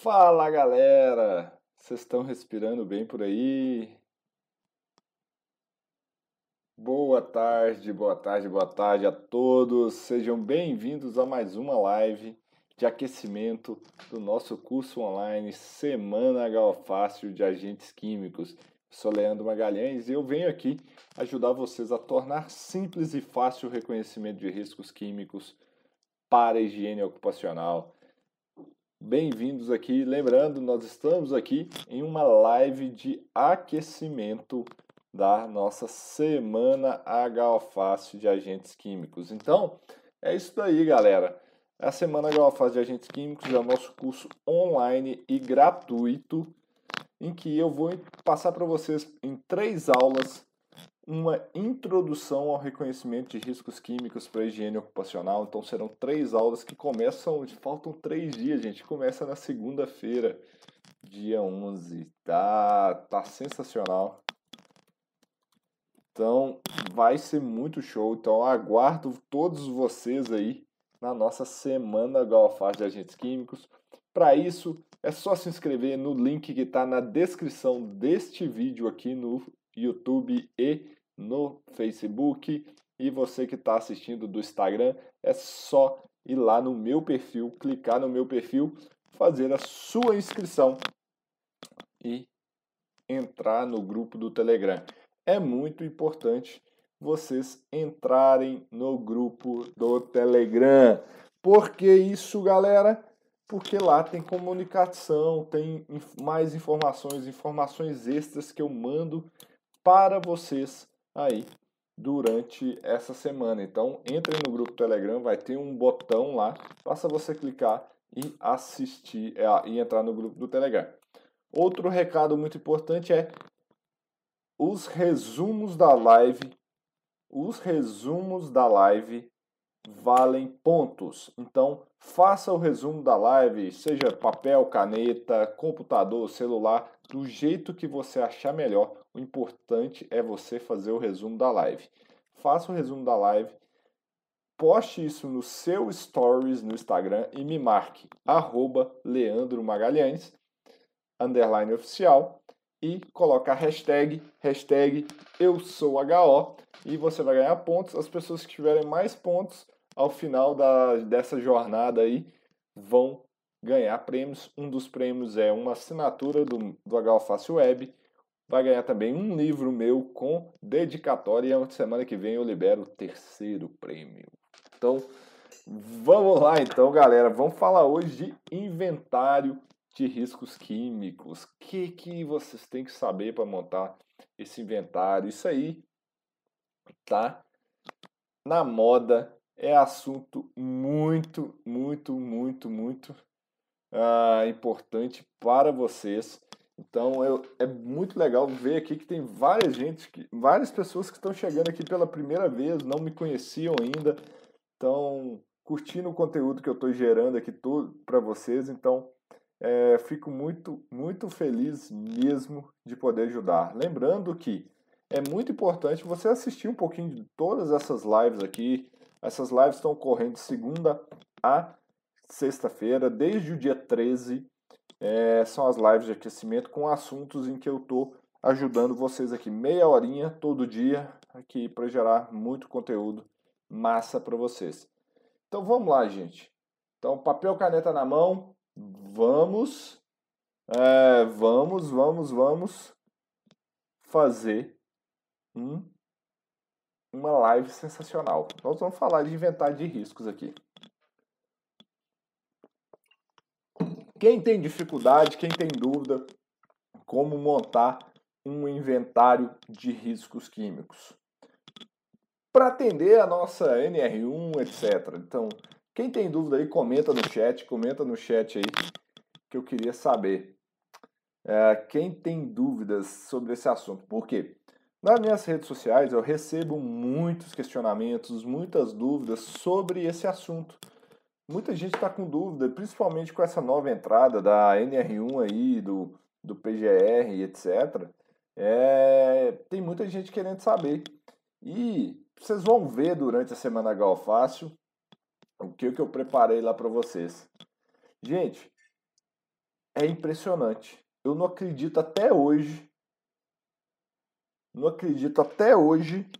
Fala galera! Vocês estão respirando bem por aí? Boa tarde, boa tarde, boa tarde a todos. Sejam bem-vindos a mais uma live de aquecimento do nosso curso online Semana Galfácio de Agentes Químicos. Sou Leandro Magalhães e eu venho aqui ajudar vocês a tornar simples e fácil o reconhecimento de riscos químicos para a higiene ocupacional. Bem-vindos aqui. Lembrando, nós estamos aqui em uma live de aquecimento da nossa semana H-Fácil de agentes químicos. Então, é isso daí, galera. A semana H-Fácil de agentes químicos é o nosso curso online e gratuito em que eu vou passar para vocês em três aulas uma introdução ao reconhecimento de riscos químicos para a higiene ocupacional. Então serão três aulas que começam, faltam três dias, gente. Começa na segunda-feira, dia 11. Tá, tá sensacional. Então vai ser muito show. Então aguardo todos vocês aí na nossa semana Galfaz de Agentes Químicos. Para isso, é só se inscrever no link que está na descrição deste vídeo aqui no YouTube e no Facebook. E você que está assistindo do Instagram, é só ir lá no meu perfil, clicar no meu perfil, fazer a sua inscrição e entrar no grupo do Telegram. É muito importante vocês entrarem no grupo do Telegram. Por que isso, galera? Porque lá tem comunicação, tem mais informações, informações extras que eu mando para vocês aí durante essa semana. Então, entre no grupo Telegram, vai ter um botão lá, basta você clicar e assistir é, e entrar no grupo do Telegram. Outro recado muito importante é os resumos da live. Os resumos da live valem pontos. Então, faça o resumo da live, seja papel, caneta, computador, celular, do jeito que você achar melhor. O importante é você fazer o resumo da live. Faça o resumo da live, poste isso no seu stories no Instagram e me marque arroba Leandro Magalhães, underline oficial, e coloca a hashtag, hashtag eu sou HO, e você vai ganhar pontos. As pessoas que tiverem mais pontos ao final da, dessa jornada aí vão ganhar prêmios. Um dos prêmios é uma assinatura do, do H Web. Vai ganhar também um livro meu com dedicatória. E semana que vem eu libero o terceiro prêmio. Então, vamos lá então, galera. Vamos falar hoje de inventário de riscos químicos. O que, que vocês têm que saber para montar esse inventário? Isso aí tá na moda. É assunto muito, muito, muito, muito uh, importante para vocês. Então eu, é muito legal ver aqui que tem várias gente, que, várias pessoas que estão chegando aqui pela primeira vez, não me conheciam ainda, estão curtindo o conteúdo que eu estou gerando aqui para vocês. Então é, fico muito, muito feliz mesmo de poder ajudar. Lembrando que é muito importante você assistir um pouquinho de todas essas lives aqui. Essas lives estão ocorrendo segunda a sexta-feira, desde o dia 13, é, são as lives de aquecimento com assuntos em que eu estou ajudando vocês aqui meia horinha todo dia aqui para gerar muito conteúdo massa para vocês. Então vamos lá, gente. Então papel caneta na mão, vamos, é, vamos, vamos, vamos fazer um, uma live sensacional. Nós vamos falar de inventário de riscos aqui. Quem tem dificuldade, quem tem dúvida, como montar um inventário de riscos químicos. Para atender a nossa NR1, etc. Então, quem tem dúvida aí, comenta no chat, comenta no chat aí que eu queria saber. É, quem tem dúvidas sobre esse assunto. Por quê? Nas minhas redes sociais eu recebo muitos questionamentos, muitas dúvidas sobre esse assunto. Muita gente está com dúvida, principalmente com essa nova entrada da NR1 aí, do, do PGR, etc. É, tem muita gente querendo saber. E vocês vão ver durante a semana Galfácio o que, que eu preparei lá para vocês. Gente, é impressionante. Eu não acredito até hoje, não acredito até hoje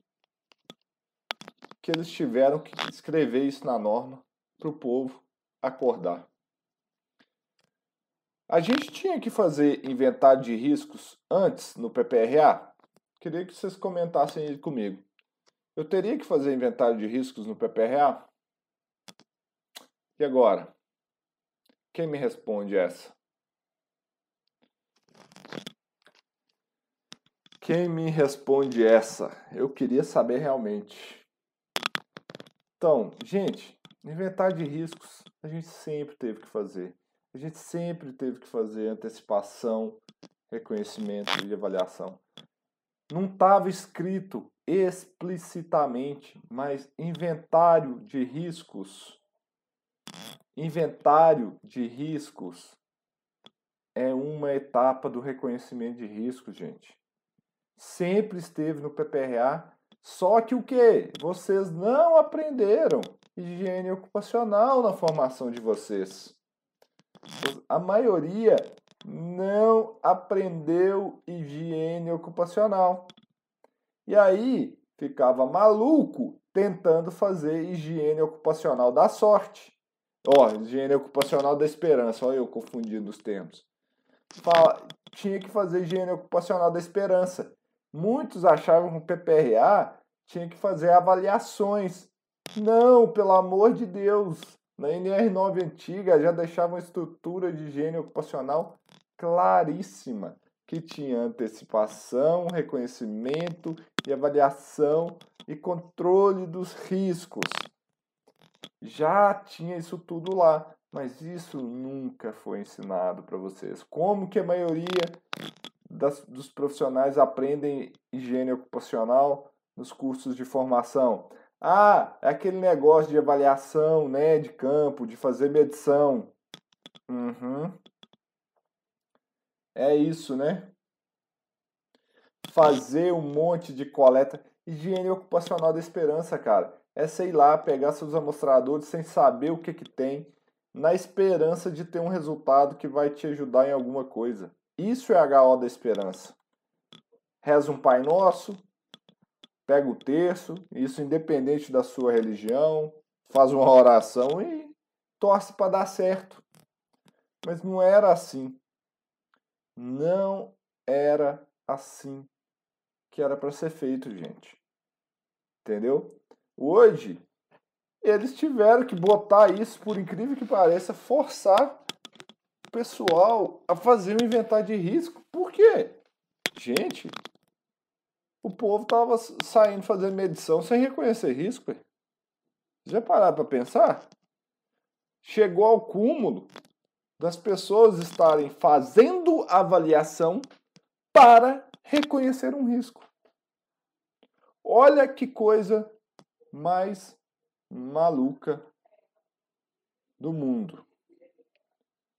que eles tiveram que escrever isso na norma para o povo acordar. A gente tinha que fazer inventário de riscos antes no PPRA? Queria que vocês comentassem ele comigo. Eu teria que fazer inventário de riscos no PPRA? E agora? Quem me responde essa? Quem me responde essa? Eu queria saber realmente. Então, gente, inventário de riscos a gente sempre teve que fazer. A gente sempre teve que fazer antecipação, reconhecimento e avaliação. Não estava escrito explicitamente, mas inventário de riscos. Inventário de riscos é uma etapa do reconhecimento de riscos, gente sempre esteve no PPRA, só que o que? Vocês não aprenderam higiene ocupacional na formação de vocês. A maioria não aprendeu higiene ocupacional. E aí ficava maluco tentando fazer higiene ocupacional da sorte. Ó, higiene ocupacional da esperança, olha eu confundindo os termos. Fala, tinha que fazer higiene ocupacional da esperança. Muitos achavam que o PPRA tinha que fazer avaliações. Não, pelo amor de Deus. Na NR9 antiga já deixava uma estrutura de higiene ocupacional claríssima, que tinha antecipação, reconhecimento e avaliação e controle dos riscos. Já tinha isso tudo lá, mas isso nunca foi ensinado para vocês. Como que a maioria das, dos profissionais aprendem higiene ocupacional nos cursos de formação. Ah, é aquele negócio de avaliação, né, de campo, de fazer medição. Uhum. É isso, né? Fazer um monte de coleta. Higiene ocupacional da esperança, cara. É, sei lá, pegar seus amostradores sem saber o que que tem, na esperança de ter um resultado que vai te ajudar em alguma coisa. Isso é HO da esperança. Reza um Pai Nosso, pega o terço, isso independente da sua religião, faz uma oração e torce para dar certo. Mas não era assim. Não era assim que era para ser feito, gente. Entendeu? Hoje, eles tiveram que botar isso, por incrível que pareça, forçar pessoal a fazer um inventário de risco. Por quê? Gente, o povo tava saindo fazendo medição sem reconhecer risco. Já pararam para pensar? Chegou ao cúmulo das pessoas estarem fazendo avaliação para reconhecer um risco. Olha que coisa mais maluca do mundo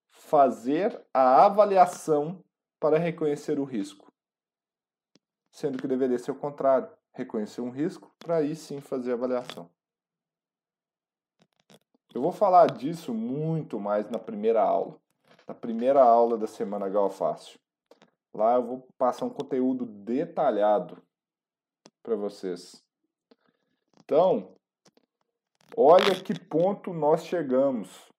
fazer a avaliação para reconhecer o risco. Sendo que deveria ser o contrário, reconhecer um risco para aí sim fazer a avaliação. Eu vou falar disso muito mais na primeira aula, na primeira aula da semana Galfácio. Lá eu vou passar um conteúdo detalhado para vocês. Então, olha que ponto nós chegamos.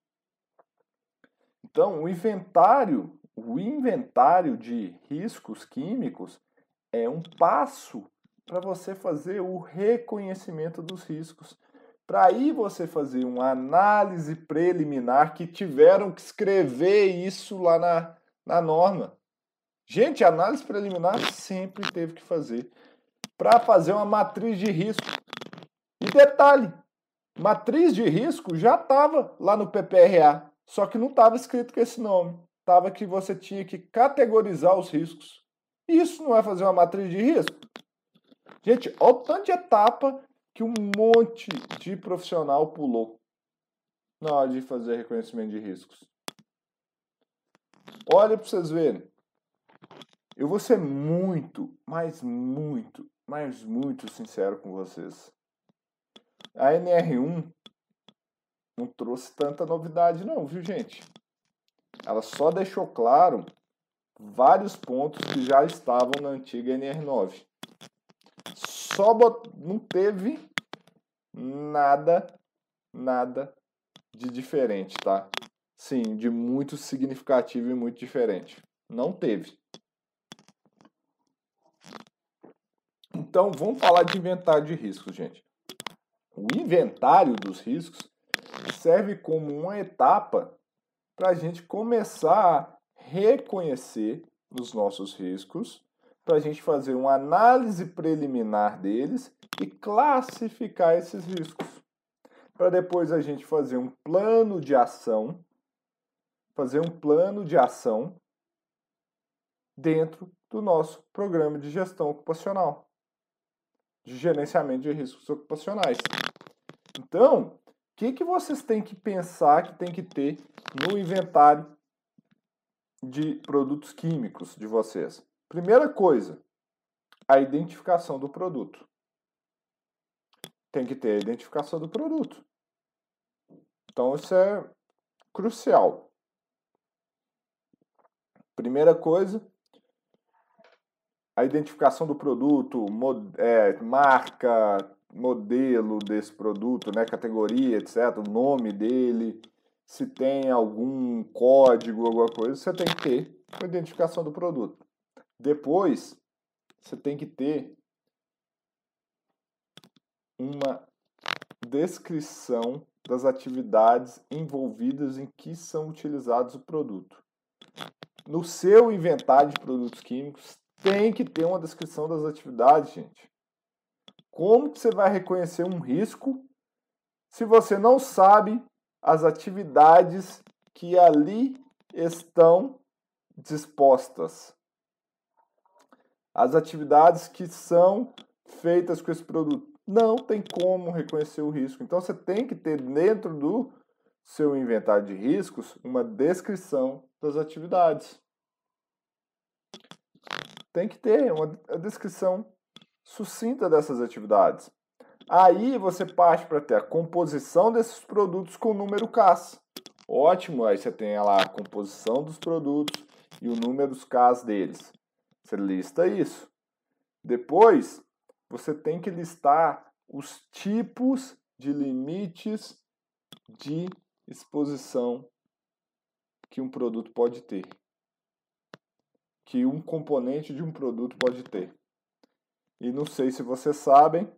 Então, o inventário, o inventário de riscos químicos é um passo para você fazer o reconhecimento dos riscos. Para aí você fazer uma análise preliminar que tiveram que escrever isso lá na, na norma. Gente, análise preliminar sempre teve que fazer para fazer uma matriz de risco. E detalhe, matriz de risco já estava lá no PPRA. Só que não estava escrito com esse nome. Estava que você tinha que categorizar os riscos. Isso não é fazer uma matriz de risco? Gente, olha o tanto de etapa que um monte de profissional pulou na hora de fazer reconhecimento de riscos. Olha para vocês verem. Eu vou ser muito, mas muito, mas muito sincero com vocês. A NR1 não trouxe tanta novidade não, viu gente? ela só deixou claro vários pontos que já estavam na antiga NR9. Só bot... não teve nada, nada de diferente, tá? Sim, de muito significativo e muito diferente. Não teve. Então, vamos falar de inventário de riscos, gente. O inventário dos riscos serve como uma etapa para a gente começar reconhecer os nossos riscos, para a gente fazer uma análise preliminar deles e classificar esses riscos. Para depois a gente fazer um plano de ação, fazer um plano de ação dentro do nosso programa de gestão ocupacional, de gerenciamento de riscos ocupacionais. Então, o que, que vocês têm que pensar que tem que ter no inventário de produtos químicos de vocês? Primeira coisa, a identificação do produto. Tem que ter a identificação do produto. Então, isso é crucial. Primeira coisa, a identificação do produto, mod, é, marca, modelo desse produto, né, categoria, etc., o nome dele, se tem algum código, alguma coisa, você tem que ter a identificação do produto. Depois, você tem que ter uma descrição das atividades envolvidas em que são utilizados o produto. No seu inventário de produtos químicos, tem que ter uma descrição das atividades, gente. Como que você vai reconhecer um risco se você não sabe as atividades que ali estão dispostas? As atividades que são feitas com esse produto. Não tem como reconhecer o risco. Então você tem que ter dentro do seu inventário de riscos uma descrição das atividades. Tem que ter uma descrição sucinta dessas atividades. Aí você parte para ter a composição desses produtos com o número CAS. Ótimo, aí você tem lá a composição dos produtos e o número dos CAS deles. Você lista isso. Depois, você tem que listar os tipos de limites de exposição que um produto pode ter. Que um componente de um produto pode ter. E não sei se vocês sabem,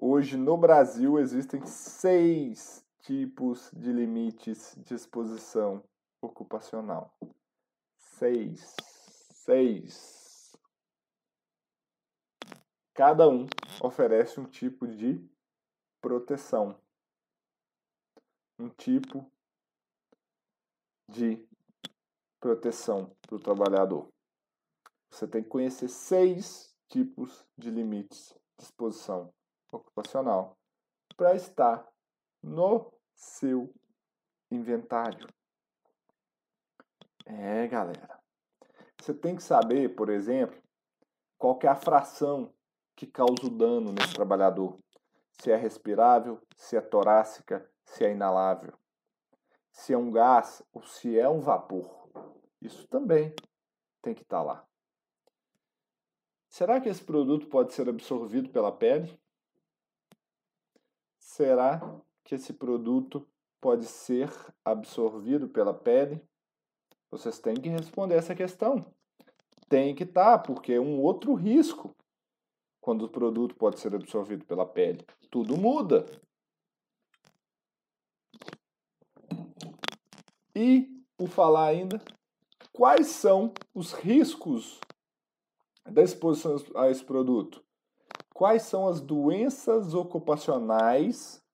hoje no Brasil existem seis tipos de limites de exposição ocupacional. Seis. Seis. Cada um oferece um tipo de proteção. Um tipo de proteção para o trabalhador. Você tem que conhecer seis tipos de limites de exposição ocupacional para estar no seu inventário. É, galera. Você tem que saber, por exemplo, qual é a fração que causa o dano nesse trabalhador. Se é respirável, se é torácica, se é inalável. Se é um gás ou se é um vapor. Isso também tem que estar lá. Será que esse produto pode ser absorvido pela pele? Será que esse produto pode ser absorvido pela pele? Vocês têm que responder essa questão. Tem que estar, tá, porque é um outro risco quando o produto pode ser absorvido pela pele. Tudo muda. E, por falar ainda, quais são os riscos da exposição a esse produto? Quais são as doenças ocupacionais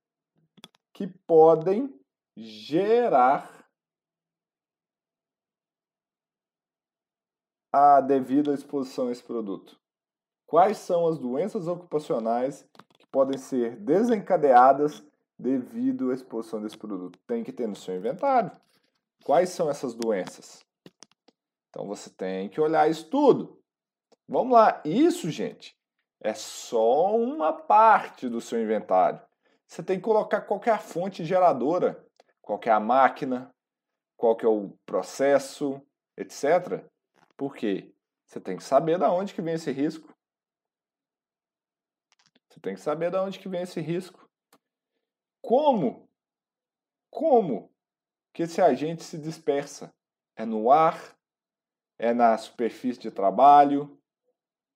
que podem gerar a devida exposição a esse produto? Quais são as doenças ocupacionais que podem ser desencadeadas devido à exposição desse produto? Tem que ter no seu inventário. Quais são essas doenças? Então você tem que olhar isso tudo. Vamos lá, isso, gente, é só uma parte do seu inventário. Você tem que colocar qualquer fonte geradora, qualquer máquina, qual que é o processo, etc. Por quê? Você tem que saber da onde que vem esse risco. Você tem que saber da onde que vem esse risco. Como? Como que esse agente se dispersa? É no ar? É na superfície de trabalho?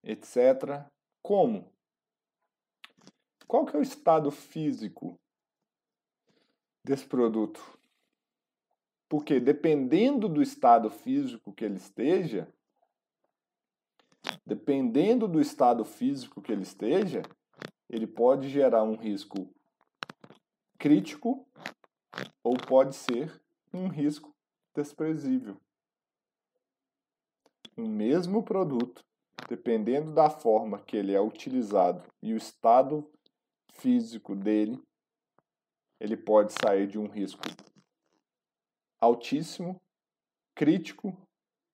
Etc. Como? Qual que é o estado físico desse produto? Porque dependendo do estado físico que ele esteja, dependendo do estado físico que ele esteja, ele pode gerar um risco crítico ou pode ser um risco desprezível. O mesmo produto, dependendo da forma que ele é utilizado e o estado físico dele, ele pode sair de um risco altíssimo, crítico,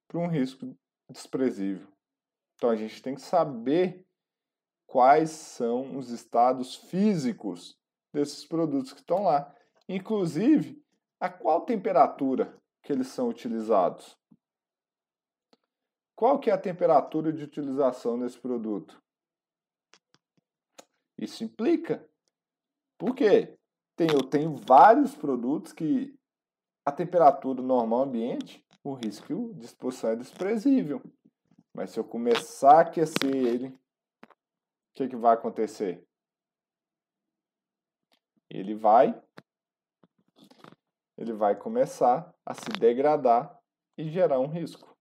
para um risco desprezível. Então a gente tem que saber quais são os estados físicos desses produtos que estão lá. Inclusive, a qual temperatura que eles são utilizados. Qual que é a temperatura de utilização desse produto? Isso implica. Por quê? Tem, eu tenho vários produtos que a temperatura normal ambiente, o risco de exposição é desprezível. Mas se eu começar a aquecer ele, o que, que vai acontecer? Ele vai ele vai começar a se degradar e gerar um risco.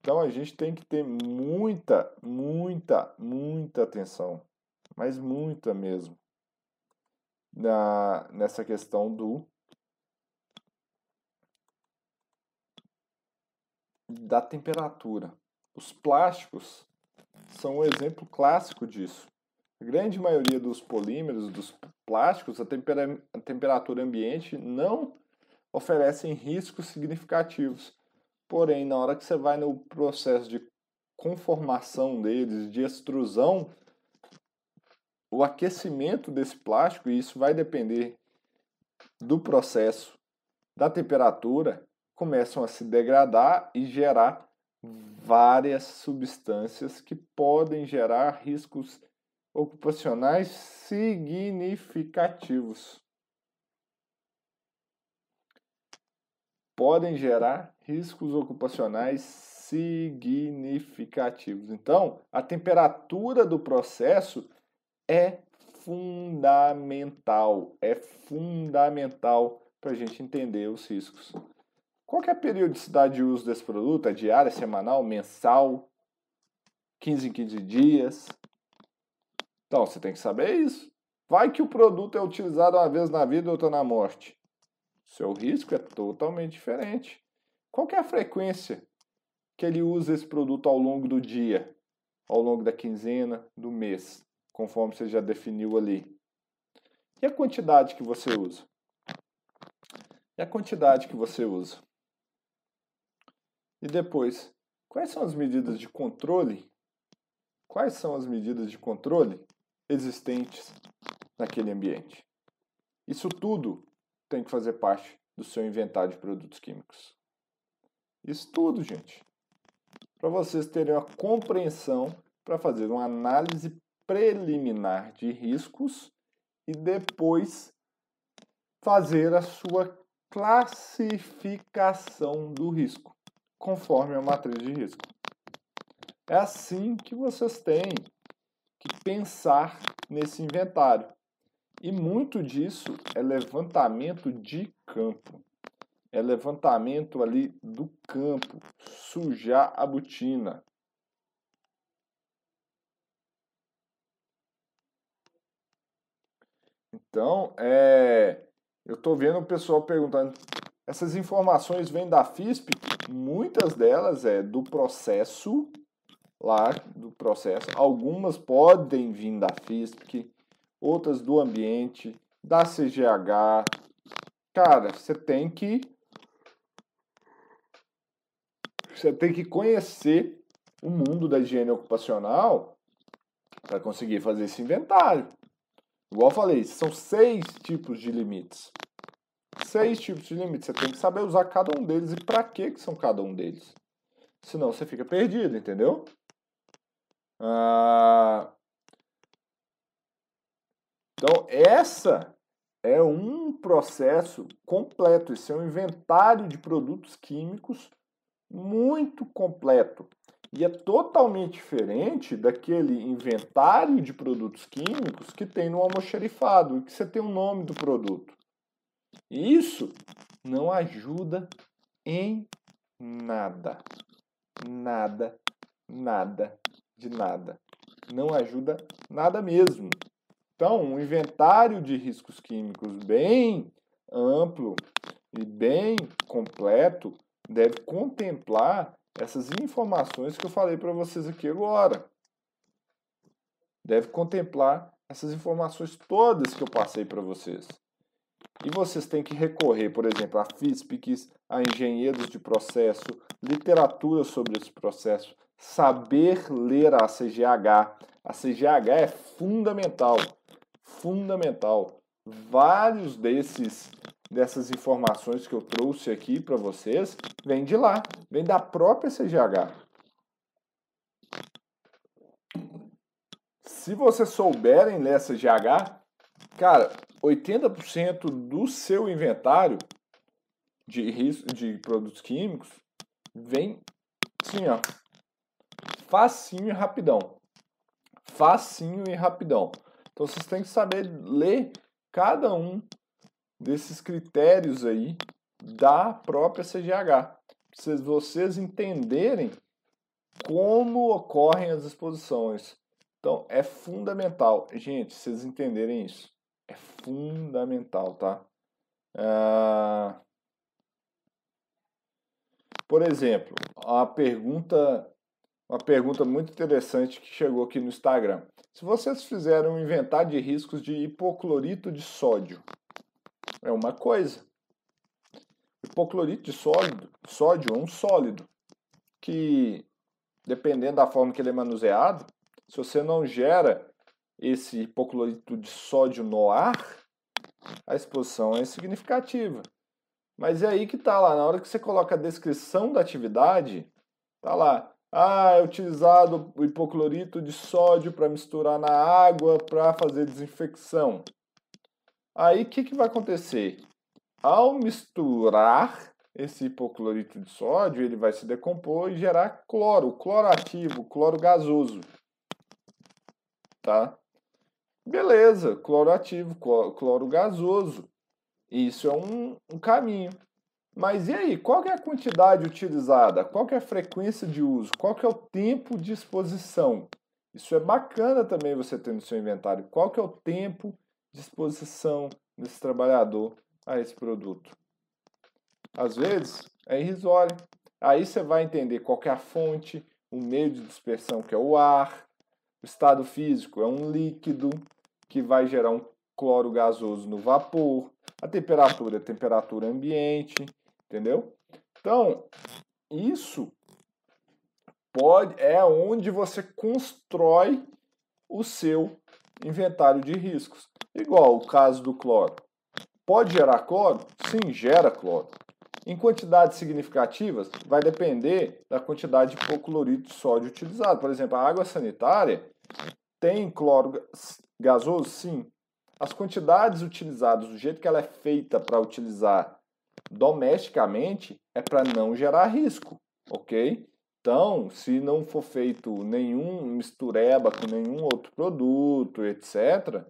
Então a gente tem que ter muita, muita, muita atenção, mas muita mesmo, na, nessa questão do da temperatura. Os plásticos são um exemplo clássico disso. A grande maioria dos polímeros, dos plásticos, a, tempera a temperatura ambiente não oferecem riscos significativos. Porém, na hora que você vai no processo de conformação deles, de extrusão, o aquecimento desse plástico, e isso vai depender do processo, da temperatura, começam a se degradar e gerar várias substâncias que podem gerar riscos ocupacionais significativos. Podem gerar riscos ocupacionais significativos. Então, a temperatura do processo é fundamental, é fundamental para a gente entender os riscos. Qual é a periodicidade de uso desse produto? É diária, semanal, mensal, 15 em 15 dias? Então, você tem que saber isso. Vai que o produto é utilizado uma vez na vida outra na morte. Seu risco é totalmente diferente. Qual é a frequência que ele usa esse produto ao longo do dia, ao longo da quinzena, do mês, conforme você já definiu ali? E a quantidade que você usa? E a quantidade que você usa? E depois, quais são as medidas de controle? Quais são as medidas de controle existentes naquele ambiente. Isso tudo tem que fazer parte do seu inventário de produtos químicos. Isso tudo, gente. Para vocês terem uma compreensão para fazer uma análise preliminar de riscos e depois fazer a sua classificação do risco, conforme a matriz de risco. É assim que vocês têm que pensar nesse inventário. E muito disso é levantamento de campo. É levantamento ali do campo, sujar a botina. Então, é, eu estou vendo o pessoal perguntando, essas informações vêm da FISP? Muitas delas é do processo lá do processo. Algumas podem vir da FISP, outras do ambiente, da CGH. Cara, você tem que você tem que conhecer o mundo da higiene ocupacional para conseguir fazer esse inventário. Igual eu falei, são seis tipos de limites. seis tipos de limites. Você tem que saber usar cada um deles e para que são cada um deles. Senão você fica perdido, entendeu? Ah, então, essa é um processo completo. Esse é um inventário de produtos químicos muito completo. E é totalmente diferente daquele inventário de produtos químicos que tem no almoxerifado, que você tem o nome do produto. Isso não ajuda em nada. Nada, nada, de nada. Não ajuda nada mesmo. Então, um inventário de riscos químicos bem amplo e bem completo deve contemplar essas informações que eu falei para vocês aqui agora. Deve contemplar essas informações todas que eu passei para vocês. E vocês têm que recorrer, por exemplo, a FISPICs, a engenheiros de processo, literatura sobre esse processo, saber ler a CGH. A CGH é fundamental fundamental. Vários desses dessas informações que eu trouxe aqui para vocês vêm de lá, vem da própria CGH. Se vocês souberem ler essa CGH, cara, 80% do seu inventário de risco de produtos químicos vem assim, ó, facinho e rapidão. Facinho e rapidão. Então vocês têm que saber ler cada um desses critérios aí da própria CGH. Para vocês entenderem como ocorrem as exposições. Então é fundamental, gente, vocês entenderem isso. É fundamental, tá? Ah, por exemplo, a pergunta uma pergunta muito interessante que chegou aqui no Instagram. Se vocês fizeram um inventário de riscos de hipoclorito de sódio, é uma coisa. Hipoclorito de sólido, sódio é um sólido que, dependendo da forma que ele é manuseado, se você não gera esse hipoclorito de sódio no ar, a exposição é significativa. Mas é aí que está lá, na hora que você coloca a descrição da atividade, tá lá, ah, é utilizado o hipoclorito de sódio para misturar na água para fazer desinfecção. Aí o que, que vai acontecer? Ao misturar esse hipoclorito de sódio, ele vai se decompor e gerar cloro, cloro ativo, cloro gasoso. Tá? Beleza, cloro ativo, cloro gasoso. Isso é um, um caminho. Mas e aí, qual é a quantidade utilizada? Qual é a frequência de uso? Qual é o tempo de exposição? Isso é bacana também você ter no seu inventário. Qual é o tempo de exposição desse trabalhador a esse produto? Às vezes é irrisório. Aí você vai entender qual é a fonte, o meio de dispersão que é o ar, o estado físico é um líquido que vai gerar um cloro gasoso no vapor, a temperatura é a temperatura ambiente, Entendeu? Então, isso pode é onde você constrói o seu inventário de riscos. Igual o caso do cloro. Pode gerar cloro? Sim, gera cloro. Em quantidades significativas, vai depender da quantidade de hipoclorito de sódio utilizado. Por exemplo, a água sanitária tem cloro gasoso? Sim. As quantidades utilizadas, do jeito que ela é feita para utilizar domesticamente é para não gerar risco, ok? Então, se não for feito nenhum mistureba com nenhum outro produto, etc.,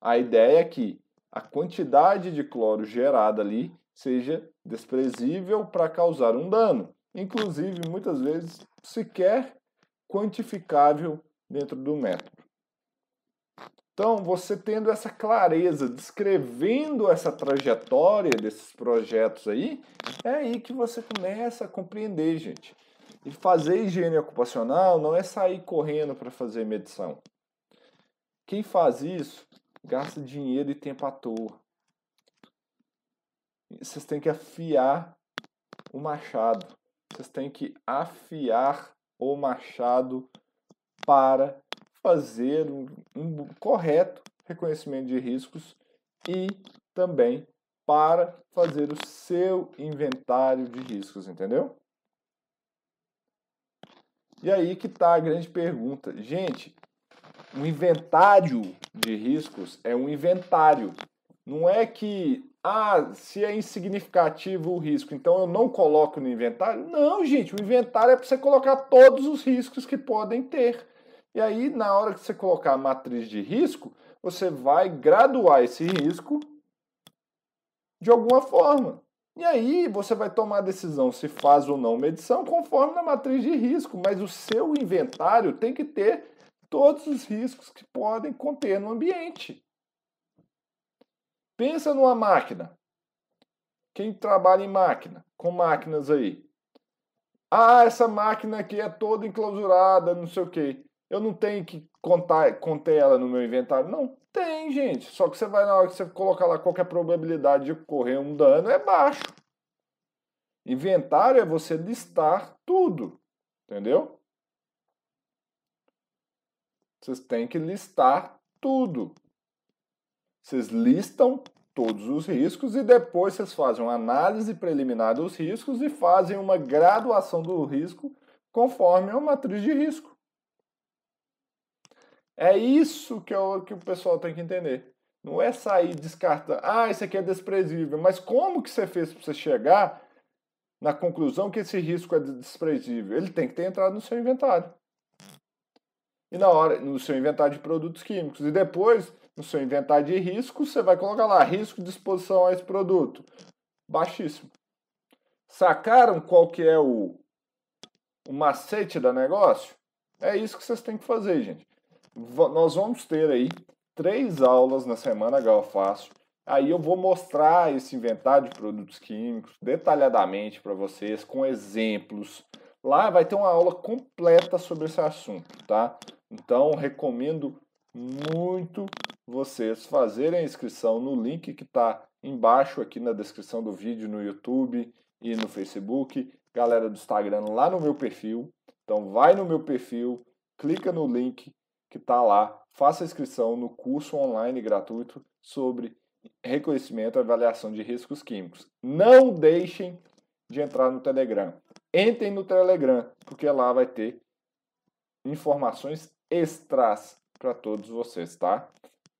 a ideia é que a quantidade de cloro gerada ali seja desprezível para causar um dano, inclusive muitas vezes sequer quantificável dentro do método. Então, você tendo essa clareza, descrevendo essa trajetória desses projetos aí, é aí que você começa a compreender, gente. E fazer higiene ocupacional não é sair correndo para fazer medição. Quem faz isso gasta dinheiro e tempo à toa. Vocês têm que afiar o machado. Vocês têm que afiar o machado para fazer um, um correto reconhecimento de riscos e também para fazer o seu inventário de riscos, entendeu? E aí que está a grande pergunta. Gente, um inventário de riscos é um inventário. Não é que, ah, se é insignificativo o risco, então eu não coloco no inventário. Não, gente, o inventário é para você colocar todos os riscos que podem ter. E aí, na hora que você colocar a matriz de risco, você vai graduar esse risco de alguma forma. E aí você vai tomar a decisão se faz ou não medição conforme na matriz de risco, mas o seu inventário tem que ter todos os riscos que podem conter no ambiente. Pensa numa máquina. Quem trabalha em máquina, com máquinas aí. Ah, essa máquina aqui é toda enclausurada, não sei o quê. Eu não tenho que contar, conter ela no meu inventário? Não, tem, gente. Só que você vai na hora que você colocar lá qualquer probabilidade de ocorrer um dano é baixo. Inventário é você listar tudo, entendeu? Vocês têm que listar tudo. Vocês listam todos os riscos e depois vocês fazem uma análise preliminar dos riscos e fazem uma graduação do risco conforme a matriz de risco. É isso que, eu, que o pessoal tem que entender. Não é sair descartando, ah, isso aqui é desprezível. Mas como que você fez para você chegar na conclusão que esse risco é desprezível? Ele tem que ter entrado no seu inventário. E na hora, no seu inventário de produtos químicos. E depois, no seu inventário de risco, você vai colocar lá, risco de exposição a esse produto. Baixíssimo. Sacaram qual que é o, o macete da negócio? É isso que vocês têm que fazer, gente nós vamos ter aí três aulas na semana Galfácil. Aí eu vou mostrar esse inventário de produtos químicos detalhadamente para vocês, com exemplos. Lá vai ter uma aula completa sobre esse assunto, tá? Então recomendo muito vocês fazerem a inscrição no link que está embaixo aqui na descrição do vídeo no YouTube e no Facebook. Galera do Instagram lá no meu perfil. Então vai no meu perfil, clica no link que está lá. Faça inscrição no curso online gratuito sobre reconhecimento e avaliação de riscos químicos. Não deixem de entrar no Telegram. Entrem no Telegram, porque lá vai ter informações extras para todos vocês, tá?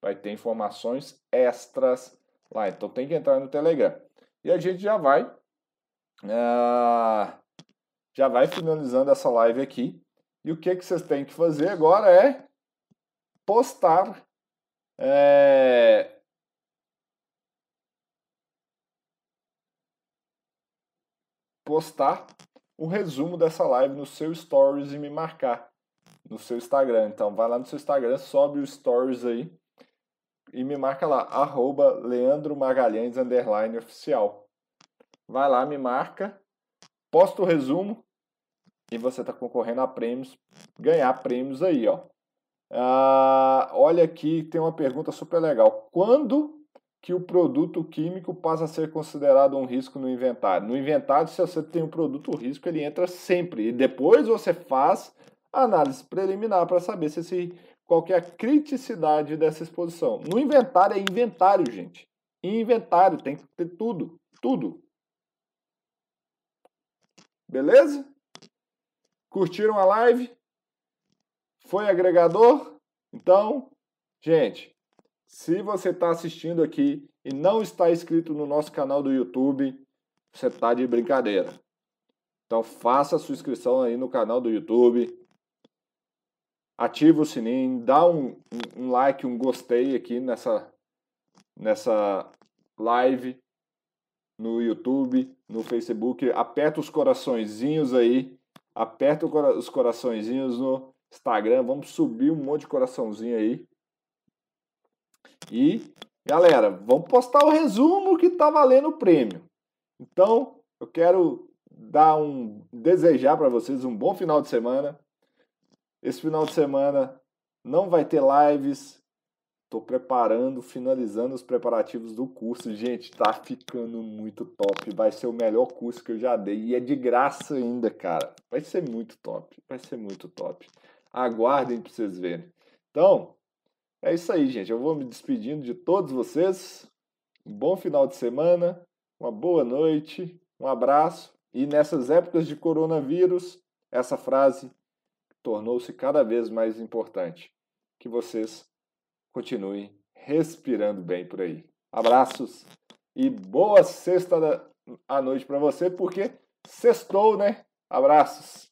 Vai ter informações extras lá. Então tem que entrar no Telegram. E a gente já vai. Uh, já vai finalizando essa live aqui. E o que, que vocês têm que fazer agora é postar é, postar o resumo dessa live no seu stories e me marcar no seu Instagram. Então vai lá no seu Instagram, sobe o stories aí e me marca lá, arroba Leandro Magalhães underline oficial. Vai lá, me marca, posta o resumo e você está concorrendo a prêmios, ganhar prêmios aí, ó. Ah, olha aqui, tem uma pergunta super legal. Quando que o produto químico passa a ser considerado um risco no inventário? No inventário, se você tem um produto risco, ele entra sempre. E depois você faz análise preliminar para saber se esse, qual é a criticidade dessa exposição. No inventário é inventário, gente. inventário tem que ter tudo. Tudo. Beleza? Curtiram a live? Foi agregador? Então, gente, se você está assistindo aqui e não está inscrito no nosso canal do YouTube, você está de brincadeira. Então faça a sua inscrição aí no canal do YouTube. Ativa o sininho, dá um, um like, um gostei aqui nessa, nessa live no YouTube, no Facebook. Aperta os coraçõezinhos aí. Aperta os coraçõezinhos no Instagram. Vamos subir um monte de coraçãozinho aí. E, galera, vamos postar o resumo que tá valendo o prêmio. Então, eu quero dar um desejar para vocês um bom final de semana. Esse final de semana não vai ter lives. Estou preparando, finalizando os preparativos do curso. Gente, tá ficando muito top. Vai ser o melhor curso que eu já dei. E é de graça ainda, cara. Vai ser muito top. Vai ser muito top. Aguardem para vocês verem. Então, é isso aí, gente. Eu vou me despedindo de todos vocês. um bom final de semana, uma boa noite, um abraço. E nessas épocas de coronavírus, essa frase tornou-se cada vez mais importante. Que vocês continuem respirando bem por aí. Abraços e boa sexta à noite para você, porque sextou, né? Abraços.